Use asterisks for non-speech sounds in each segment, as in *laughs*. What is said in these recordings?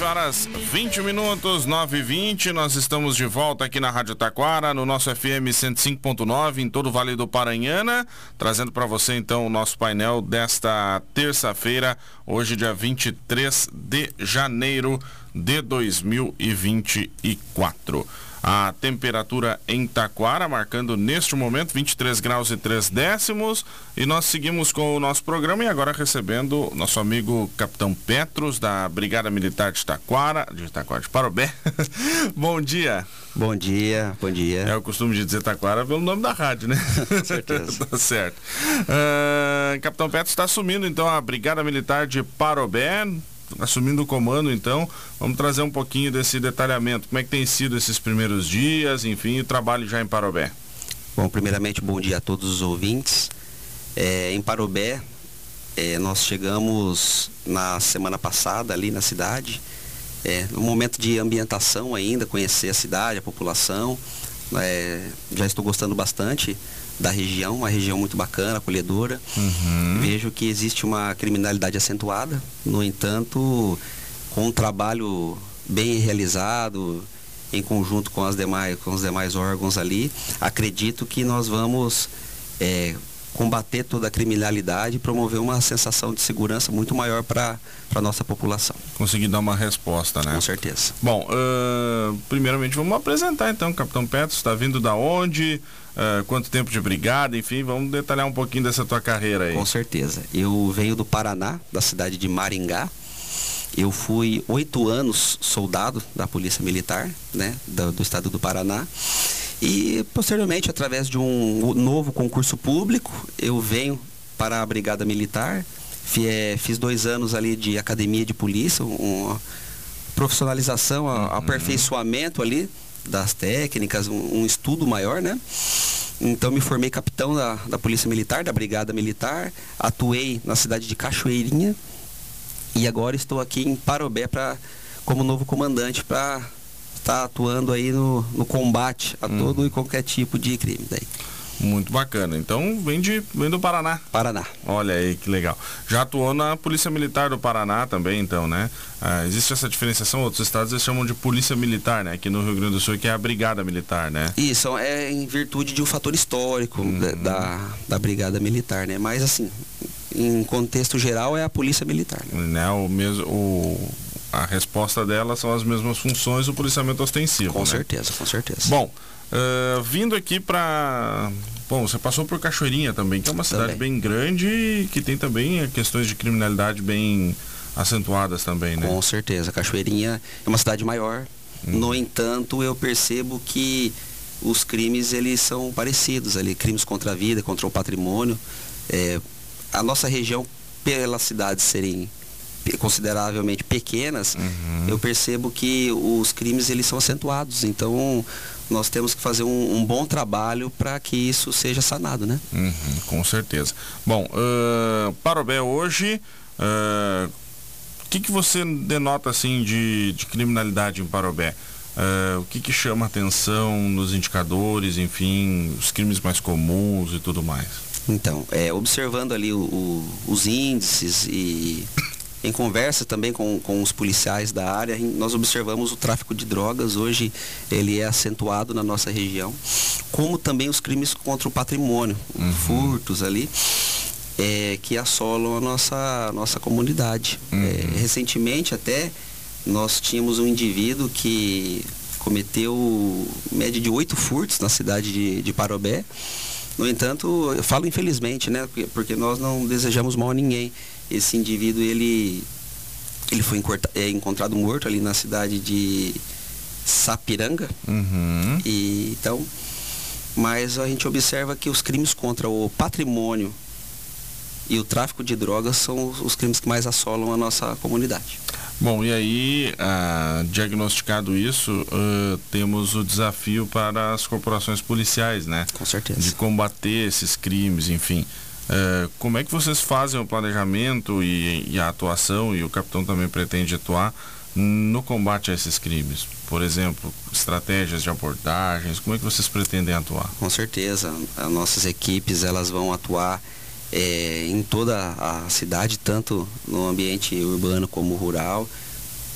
horas 20 minutos, 9 e 20 nós estamos de volta aqui na Rádio Taquara, no nosso FM 105.9, em todo o Vale do Paranhana, trazendo para você então o nosso painel desta terça-feira, hoje dia 23 de janeiro de 2024. A temperatura em Taquara, marcando neste momento 23 graus e 3 décimos. E nós seguimos com o nosso programa e agora recebendo nosso amigo Capitão Petros, da Brigada Militar de Taquara, de Taquara de Parobé. *laughs* bom dia. Bom dia, bom dia. É o costume de dizer Taquara pelo nome da rádio, né? *laughs* Com certeza. *laughs* tá certo. Uh, Capitão Petros está assumindo então a Brigada Militar de Parobé assumindo o comando, então, vamos trazer um pouquinho desse detalhamento. Como é que tem sido esses primeiros dias, enfim, o trabalho já em Parobé? Bom, primeiramente, bom dia a todos os ouvintes. É, em Parobé, é, nós chegamos na semana passada ali na cidade, é, momento de ambientação ainda, conhecer a cidade, a população. É, já estou gostando bastante da região, uma região muito bacana, acolhedora. Uhum. Vejo que existe uma criminalidade acentuada, no entanto, com um trabalho bem realizado, em conjunto com, as demais, com os demais órgãos ali, acredito que nós vamos é, combater toda a criminalidade e promover uma sensação de segurança muito maior para a nossa população. Conseguir dar uma resposta, né? Com certeza. Bom, uh, primeiramente vamos apresentar então, Capitão Petros, está vindo da onde? Uh, quanto tempo de brigada, enfim, vamos detalhar um pouquinho dessa tua carreira aí. Com certeza. Eu venho do Paraná, da cidade de Maringá. Eu fui oito anos soldado da Polícia Militar, né, do, do estado do Paraná. E posteriormente, através de um novo concurso público, eu venho para a Brigada Militar. É, fiz dois anos ali de academia de polícia, uma profissionalização, uhum. aperfeiçoamento ali das técnicas, um, um, estudo maior, né? Então me formei capitão da, da Polícia Militar, da Brigada Militar, atuei na cidade de Cachoeirinha e agora estou aqui em Parobé pra, como novo comandante para estar atuando aí no, no combate a hum. todo e qualquer tipo de crime daí. Muito bacana. Então vem, de, vem do Paraná. Paraná. Olha aí que legal. Já atuou na Polícia Militar do Paraná também, então, né? Ah, existe essa diferenciação, outros estados eles chamam de Polícia Militar, né? Aqui no Rio Grande do Sul que é a Brigada Militar, né? Isso, é em virtude de um fator histórico uhum. da, da, da, Brigada Militar, né? Mas assim, em contexto geral é a Polícia Militar. Né? né? O mesmo. O a resposta dela são as mesmas funções do policiamento ostensivo. Com né? certeza, com certeza. Bom, Uh, vindo aqui para. Bom, você passou por Cachoeirinha também, que é uma cidade também. bem grande e que tem também questões de criminalidade bem acentuadas também, né? Com certeza. Cachoeirinha é uma cidade maior. Hum. No entanto, eu percebo que os crimes eles são parecidos ali, crimes contra a vida, contra o patrimônio. É, a nossa região, pelas cidades serem consideravelmente pequenas, uhum. eu percebo que os crimes eles são acentuados. Então, nós temos que fazer um, um bom trabalho para que isso seja sanado, né? Uhum, com certeza. Bom, uh, Parobé hoje, o uh, que, que você denota assim de, de criminalidade em Parobé? Uh, o que, que chama atenção nos indicadores, enfim, os crimes mais comuns e tudo mais? Então, é, observando ali o, o, os índices e em conversa também com, com os policiais da área, nós observamos o tráfico de drogas. Hoje ele é acentuado na nossa região, como também os crimes contra o patrimônio, uhum. furtos ali. É, que assolam a nossa, nossa comunidade. Uhum. É, recentemente até nós tínhamos um indivíduo que cometeu média de oito furtos na cidade de, de Parobé. No entanto, eu falo infelizmente, né? Porque nós não desejamos mal a ninguém esse indivíduo ele ele foi é, encontrado morto ali na cidade de Sapiranga uhum. e então mas a gente observa que os crimes contra o patrimônio e o tráfico de drogas são os crimes que mais assolam a nossa comunidade. Bom, e aí, ah, diagnosticado isso, uh, temos o desafio para as corporações policiais, né? Com certeza. De combater esses crimes, enfim. É, como é que vocês fazem o planejamento e, e, a atuação, e o capitão também pretende atuar no combate a esses crimes? Por exemplo, estratégias de abordagens, como é que vocês pretendem atuar? Com certeza, as nossas equipes elas vão atuar é, em toda a cidade, tanto no ambiente urbano como rural,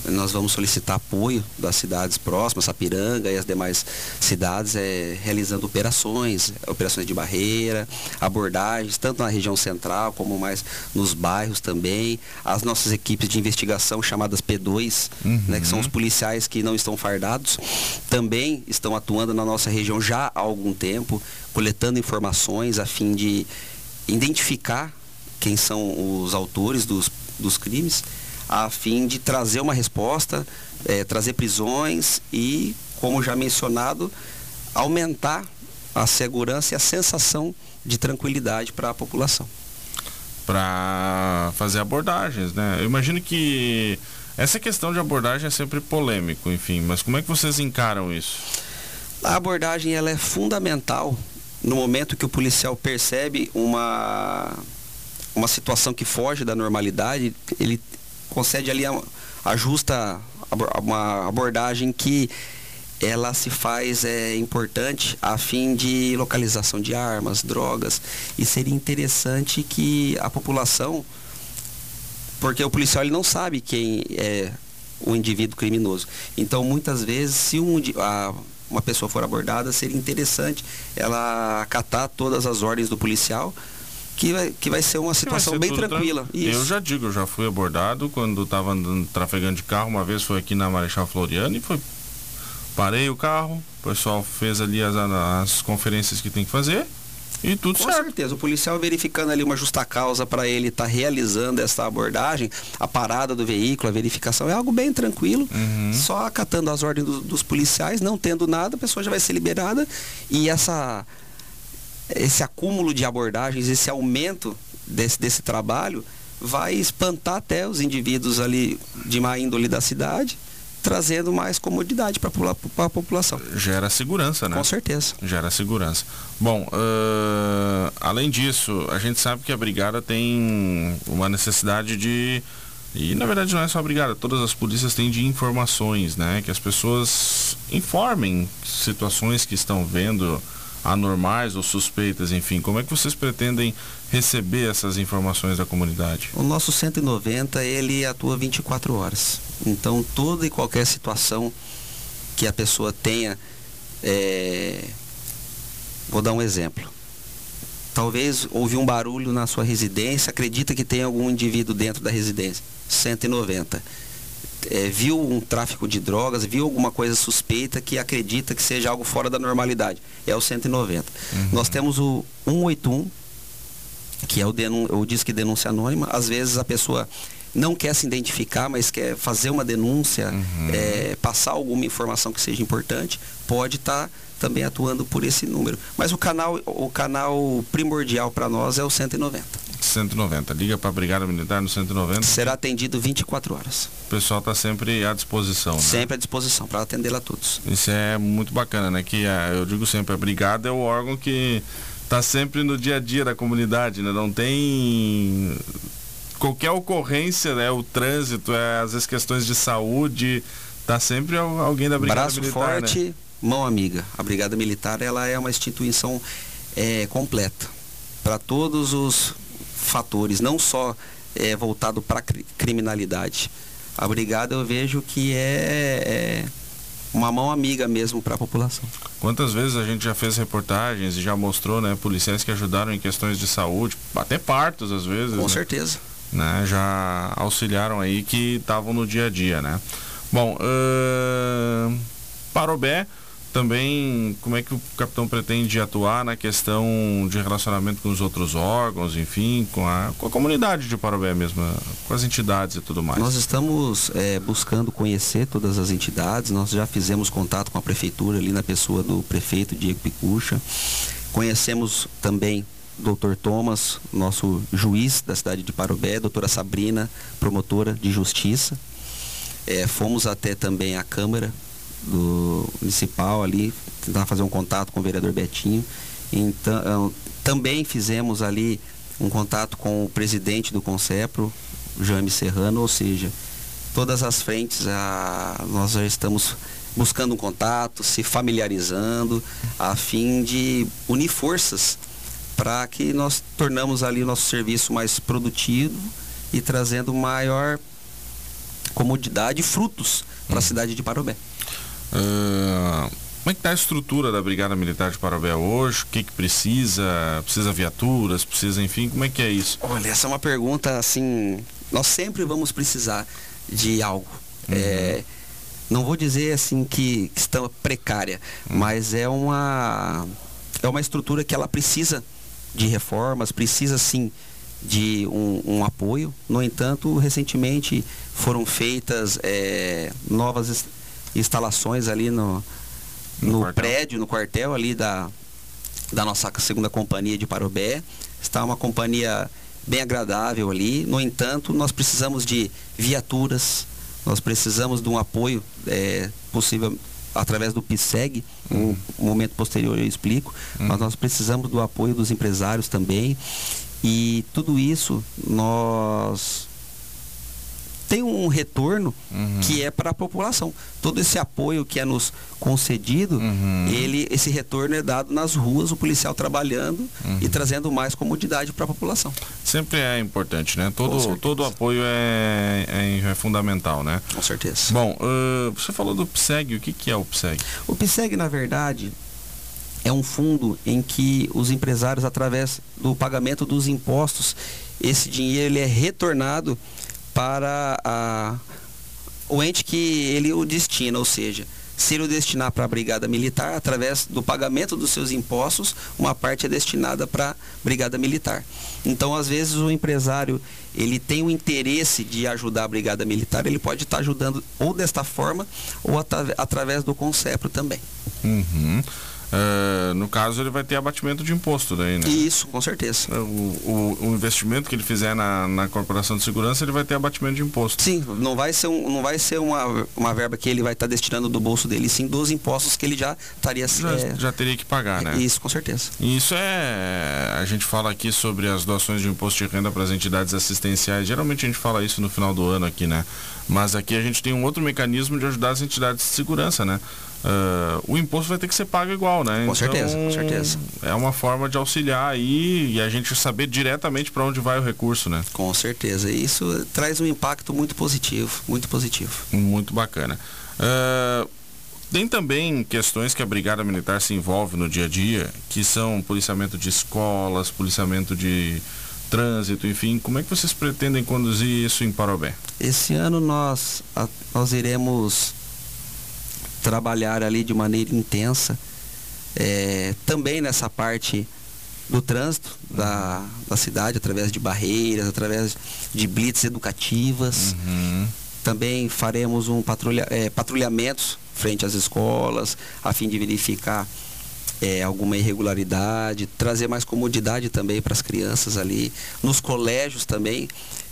nós vamos solicitar apoio das cidades próximas, Sapiranga e as demais cidades, é, realizando operações, operações de barreira, abordagens, tanto na região central como mais nos bairros também. As nossas equipes de investigação, chamadas P2, uhum. né, que são os policiais que não estão fardados, também estão atuando na nossa região já há algum tempo, coletando informações a fim de identificar quem são os autores dos, dos crimes a fim de trazer uma resposta, é, trazer prisões e, como já mencionado, aumentar a segurança e a sensação de tranquilidade para a população. Para fazer abordagens, né? Eu imagino que essa questão de abordagem é sempre polêmico, enfim, mas como é que vocês encaram isso? A abordagem ela é fundamental no momento que o policial percebe uma uma situação que foge da normalidade, ele concede ali a, a justa uma abordagem que ela se faz é, importante a fim de localização de armas, drogas e seria interessante que a população, porque o policial ele não sabe quem é o indivíduo criminoso. Então muitas vezes se um, a, uma pessoa for abordada seria interessante ela acatar todas as ordens do policial que vai, que vai ser uma situação ser bem tranquila. Eu já digo, eu já fui abordado quando estava trafegando de carro, uma vez foi aqui na Marechal Floriano e foi. Parei o carro, o pessoal fez ali as, as conferências que tem que fazer e tudo Com certo. certeza, o policial verificando ali uma justa causa para ele estar tá realizando essa abordagem, a parada do veículo, a verificação é algo bem tranquilo, uhum. só acatando as ordens do, dos policiais, não tendo nada, a pessoa já vai ser liberada e essa esse acúmulo de abordagens, esse aumento desse, desse trabalho, vai espantar até os indivíduos ali de má índole da cidade, trazendo mais comodidade para a população. Gera segurança, né? Com certeza. Gera segurança. Bom, uh, além disso, a gente sabe que a brigada tem uma necessidade de e na verdade não é só a brigada, todas as polícias têm de informações, né? Que as pessoas informem situações que estão vendo anormais ou suspeitas, enfim. Como é que vocês pretendem receber essas informações da comunidade? O nosso 190, ele atua 24 horas. Então, toda e qualquer situação que a pessoa tenha, é... vou dar um exemplo. Talvez houve um barulho na sua residência, acredita que tem algum indivíduo dentro da residência. 190 é, viu um tráfico de drogas, viu alguma coisa suspeita que acredita que seja algo fora da normalidade. É o 190. Uhum. Nós temos o 181, que é o, denun o Disque Denúncia Anônima. Às vezes a pessoa não quer se identificar, mas quer fazer uma denúncia, uhum. é, passar alguma informação que seja importante, pode estar tá também atuando por esse número. Mas o canal, o canal primordial para nós é o 190. 190. Liga para a Brigada Militar no 190. Será atendido 24 horas. O pessoal está sempre à disposição. Né? Sempre à disposição para atendê-la a todos. Isso é muito bacana, né? Que a, eu digo sempre, a Brigada é o órgão que está sempre no dia a dia da comunidade, né? Não tem qualquer ocorrência, né? O trânsito, é, às vezes questões de saúde, tá sempre alguém da Brigada Braço Militar. Braço forte, né? mão amiga. A Brigada Militar ela é uma instituição é, completa para todos os fatores, não só é, voltado para a criminalidade. A brigada eu vejo que é, é uma mão amiga mesmo para a população. Quantas vezes a gente já fez reportagens e já mostrou, né, policiais que ajudaram em questões de saúde, até partos às vezes. Com né? certeza. Né, já auxiliaram aí que estavam no dia a dia, né? Bom, uh, Parobé também, como é que o capitão pretende atuar na questão de relacionamento com os outros órgãos, enfim, com a, com a comunidade de Parobé mesmo, com as entidades e tudo mais? Nós estamos é, buscando conhecer todas as entidades, nós já fizemos contato com a prefeitura ali na pessoa do prefeito Diego Picucha. Conhecemos também Dr. Thomas, nosso juiz da cidade de Parobé, doutora Sabrina, promotora de justiça. É, fomos até também a Câmara do municipal ali, tentar fazer um contato com o vereador Betinho. Então, também fizemos ali um contato com o presidente do Concepro, Jaime Serrano, ou seja, todas as frentes a, nós já estamos buscando um contato, se familiarizando, a fim de unir forças para que nós tornamos ali o nosso serviço mais produtivo e trazendo maior comodidade e frutos para a uhum. cidade de Parobé. Uh, como é que está a estrutura da Brigada Militar de Parobé hoje? O que, que precisa? Precisa viaturas? Precisa, enfim, como é que é isso? Olha, essa é uma pergunta assim. Nós sempre vamos precisar de algo. Uhum. É, não vou dizer assim que, que está precária, uhum. mas é uma é uma estrutura que ela precisa de reformas, precisa sim de um, um apoio. No entanto, recentemente foram feitas é, novas instalações ali no, no, no prédio, no quartel ali da, da nossa segunda companhia de Parobé. Está uma companhia bem agradável ali. No entanto, nós precisamos de viaturas, nós precisamos de um apoio é, possível através do PSEG, uhum. um momento posterior eu explico, uhum. mas nós precisamos do apoio dos empresários também. E tudo isso nós tem um retorno uhum. que é para a população. Todo esse apoio que é nos concedido, uhum. ele, esse retorno é dado nas ruas, o policial trabalhando uhum. e trazendo mais comodidade para a população. Sempre é importante, né? Todo, todo apoio é, é, é, fundamental, né? Com certeza. Bom, uh, você falou do PSEG, o que, que é o PSEG? O PSEG, na verdade, é um fundo em que os empresários, através do pagamento dos impostos, esse dinheiro ele é retornado para a, o ente que ele o destina, ou seja, se ele o destinar para a Brigada Militar, através do pagamento dos seus impostos, uma parte é destinada para a Brigada Militar. Então, às vezes, o empresário ele tem o interesse de ajudar a Brigada Militar, ele pode estar ajudando ou desta forma ou através do Concepro também. Uhum. Uh, no caso, ele vai ter abatimento de imposto daí, né? Isso, com certeza. O, o, o, investimento que ele fizer na, na Corporação de Segurança, ele vai ter abatimento de imposto. Sim, não vai ser, um, não vai ser uma, uma verba que ele vai estar destinando do bolso dele, sim dos impostos que ele já estaria... Já, é, já teria que pagar, né? Isso, com certeza. Isso é... A gente fala aqui sobre as doações de imposto de renda para as entidades assistenciais. Geralmente a gente fala isso no final do ano aqui, né? Mas aqui a gente tem um outro mecanismo de ajudar as entidades de segurança, né? Uh, o imposto vai ter que ser pago igual, né? Com então, certeza, com certeza. É uma forma de auxiliar aí e a gente saber diretamente para onde vai o recurso, né? Com certeza. E isso traz um impacto muito positivo, muito positivo. Muito bacana. Uh, tem também questões que a Brigada Militar se envolve no dia a dia, que são policiamento de escolas, policiamento de trânsito, enfim. Como é que vocês pretendem conduzir isso em Parobé? Esse ano nós, nós iremos trabalhar ali de maneira intensa. É, também nessa parte do trânsito da, da cidade, através de barreiras, através de blitz educativas. Uhum. Também faremos um patrulha, é, patrulhamentos frente às escolas, a fim de verificar é, alguma irregularidade, trazer mais comodidade também para as crianças ali. Nos colégios também,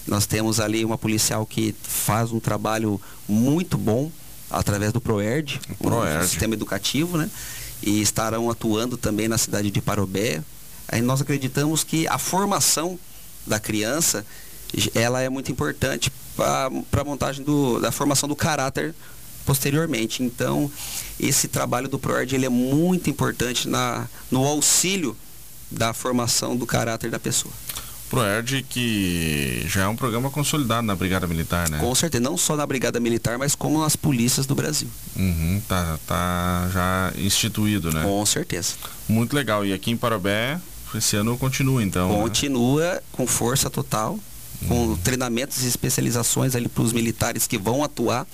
nós temos ali uma policial que faz um trabalho muito bom através do ProERD, o Proerd. sistema educativo, né? E estarão atuando também na cidade de Parobé. Aí nós acreditamos que a formação da criança, ela é muito importante para a montagem do, da formação do caráter posteriormente. Então, esse trabalho do ProERD ele é muito importante na, no auxílio da formação do caráter da pessoa. ProERD que já é um programa consolidado na Brigada Militar, né? Com certeza, não só na Brigada Militar, mas como nas polícias do Brasil. Uhum, tá, tá já instituído, né? Com certeza. Muito legal. E aqui em Parobé, esse ano continua então? Né? Continua né? com força total, com uhum. treinamentos e especializações ali para os militares que vão atuar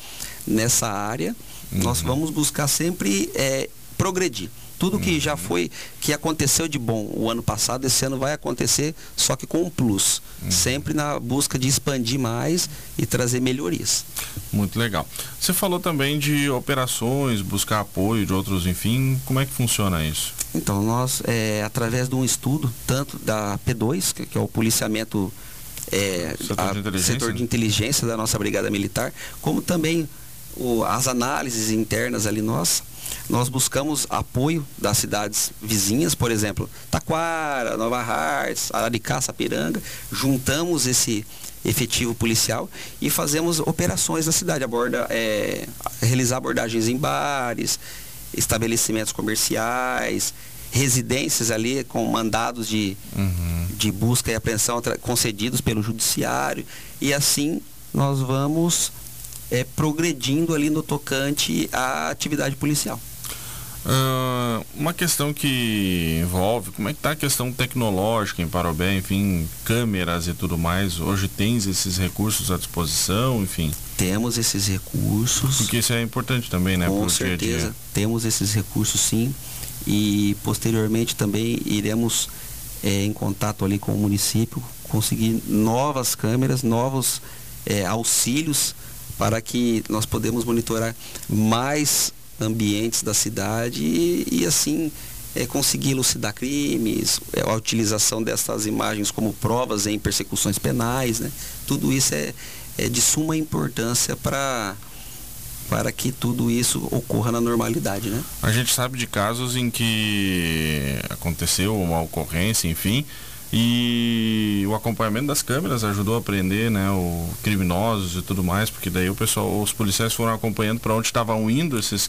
nessa área. Uhum. Nós vamos buscar sempre é, progredir. Tudo que já foi, que aconteceu de bom o ano passado, esse ano vai acontecer, só que com um plus. Uhum. Sempre na busca de expandir mais e trazer melhorias. Muito legal. Você falou também de operações, buscar apoio de outros, enfim, como é que funciona isso? Então, nós, é, através de um estudo, tanto da P2, que, que é o policiamento é, setor, de setor, de inteligência da nossa Brigada Militar, como também o, as análises internas ali nós nós buscamos apoio das cidades vizinhas, por exemplo, Taquara, Nova Hartz, Araricá, Sapiranga, juntamos esse efetivo policial e fazemos operações na cidade, aborda, é, realizar abordagens em bares, estabelecimentos comerciais, residências ali com mandados de, uhum. de busca e apreensão concedidos pelo judiciário e assim nós vamos é, progredindo ali no tocante à atividade policial. Uh, uma questão que envolve, como é que está a questão tecnológica em Parobé, enfim, câmeras e tudo mais. Hoje tens esses recursos à disposição, enfim? Temos esses recursos. Porque isso é importante também, né? Com certeza, dia -dia. temos esses recursos sim. E posteriormente também iremos é, em contato ali com o município, conseguir novas câmeras, novos é, auxílios para que nós podemos monitorar mais ambientes da cidade e, e assim é, conseguir elucidar crimes, é, a utilização dessas imagens como provas em persecuções penais, né? Tudo isso é, é de suma importância para para que tudo isso ocorra na normalidade, né? A gente sabe de casos em que aconteceu uma ocorrência, enfim, e o acompanhamento das câmeras ajudou a prender, né, o criminosos e tudo mais, porque daí o pessoal, os policiais foram acompanhando para onde estavam indo esses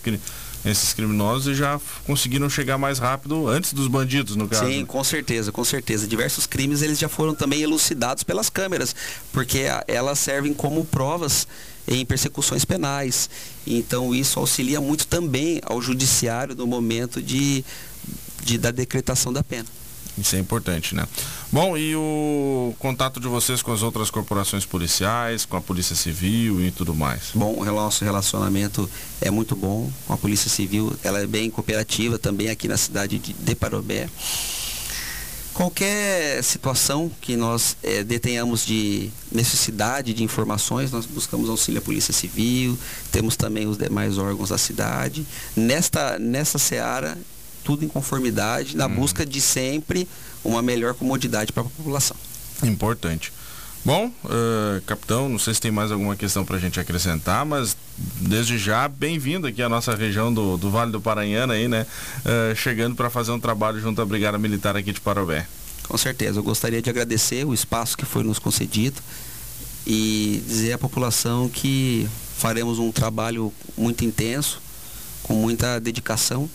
esses criminosos e já conseguiram chegar mais rápido antes dos bandidos, no caso. Sim, com certeza, com certeza. Diversos crimes eles já foram também elucidados pelas câmeras, porque elas servem como provas em persecuções penais. Então isso auxilia muito também ao judiciário no momento de, de da decretação da pena. Isso é importante, né? Bom, e o contato de vocês com as outras corporações policiais, com a Polícia Civil e tudo mais? Bom, o nosso relacionamento é muito bom com a Polícia Civil. Ela é bem cooperativa também aqui na cidade de Parobé. Qualquer situação que nós é, detenhamos de necessidade de informações, nós buscamos auxílio à Polícia Civil, temos também os demais órgãos da cidade. Nesta, nessa seara, tudo em conformidade, na hum. busca de sempre uma melhor comodidade para a população. Importante. Bom, uh, capitão, não sei se tem mais alguma questão para a gente acrescentar, mas desde já, bem-vindo aqui à nossa região do, do Vale do Paranhana aí, né? Uh, chegando para fazer um trabalho junto à Brigada Militar aqui de Parobé. Com certeza, eu gostaria de agradecer o espaço que foi nos concedido e dizer à população que faremos um trabalho muito intenso, com muita dedicação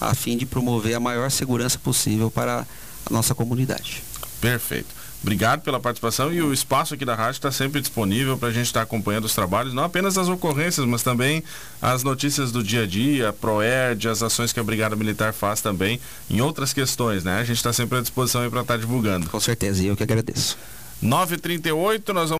a fim de promover a maior segurança possível para a nossa comunidade. Perfeito. Obrigado pela participação e o espaço aqui da rádio está sempre disponível para a gente estar tá acompanhando os trabalhos, não apenas as ocorrências, mas também as notícias do dia a dia, a ProERD, as ações que a Brigada Militar faz também em outras questões, né? A gente está sempre à disposição para estar tá divulgando. Com certeza, e eu que agradeço. 9h38, nós vamos